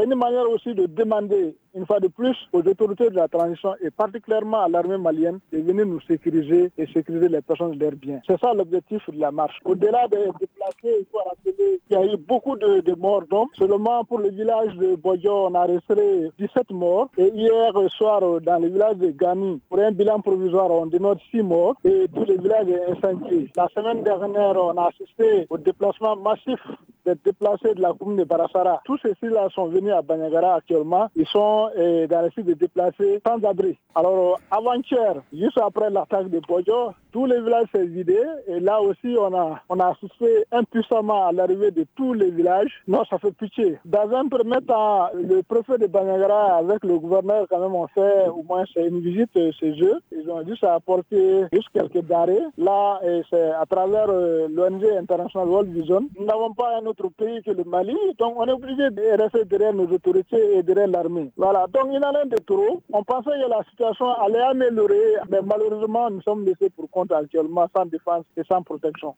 C'est une manière aussi de demander une fois de plus aux autorités de la transition et particulièrement à l'armée malienne de venir nous sécuriser et sécuriser les personnes de leurs biens. C'est ça l'objectif de la marche. Au-delà des déplacés, il faut rappeler qu'il y a eu beaucoup de, morts d'hommes. Seulement pour le village de Boyo, on a resté 17 morts. Et hier soir, dans le village de Gani, pour un bilan provisoire, on dénote 6 morts et tous les villages sont incendiés. La semaine dernière, on a assisté au déplacement massif des déplacés de la commune de Barassara. Tous ceux-là sont venus à Banyagara actuellement. Ils sont euh, dans les sites de déplacés sans abri. Alors, avant-hier, juste après l'attaque de Bojo, tous les villages s'est vidé et là aussi on a, on a assisté impuissamment à l'arrivée de tous les villages. Non, ça fait pitié. Dans un premier temps, le préfet de Banyagara avec le gouverneur quand même ont fait au moins une visite chez eux. Ils ont juste apporté juste quelques darés. Là, c'est à travers euh, l'ONG internationale World Vision. Nous n'avons pas pays que le Mali, donc on est obligé de rester derrière nos autorités et derrière l'armée. Voilà, donc il en a de trop. On pensait que la situation allait améliorer, mais malheureusement nous sommes laissés pour compte actuellement sans défense et sans protection.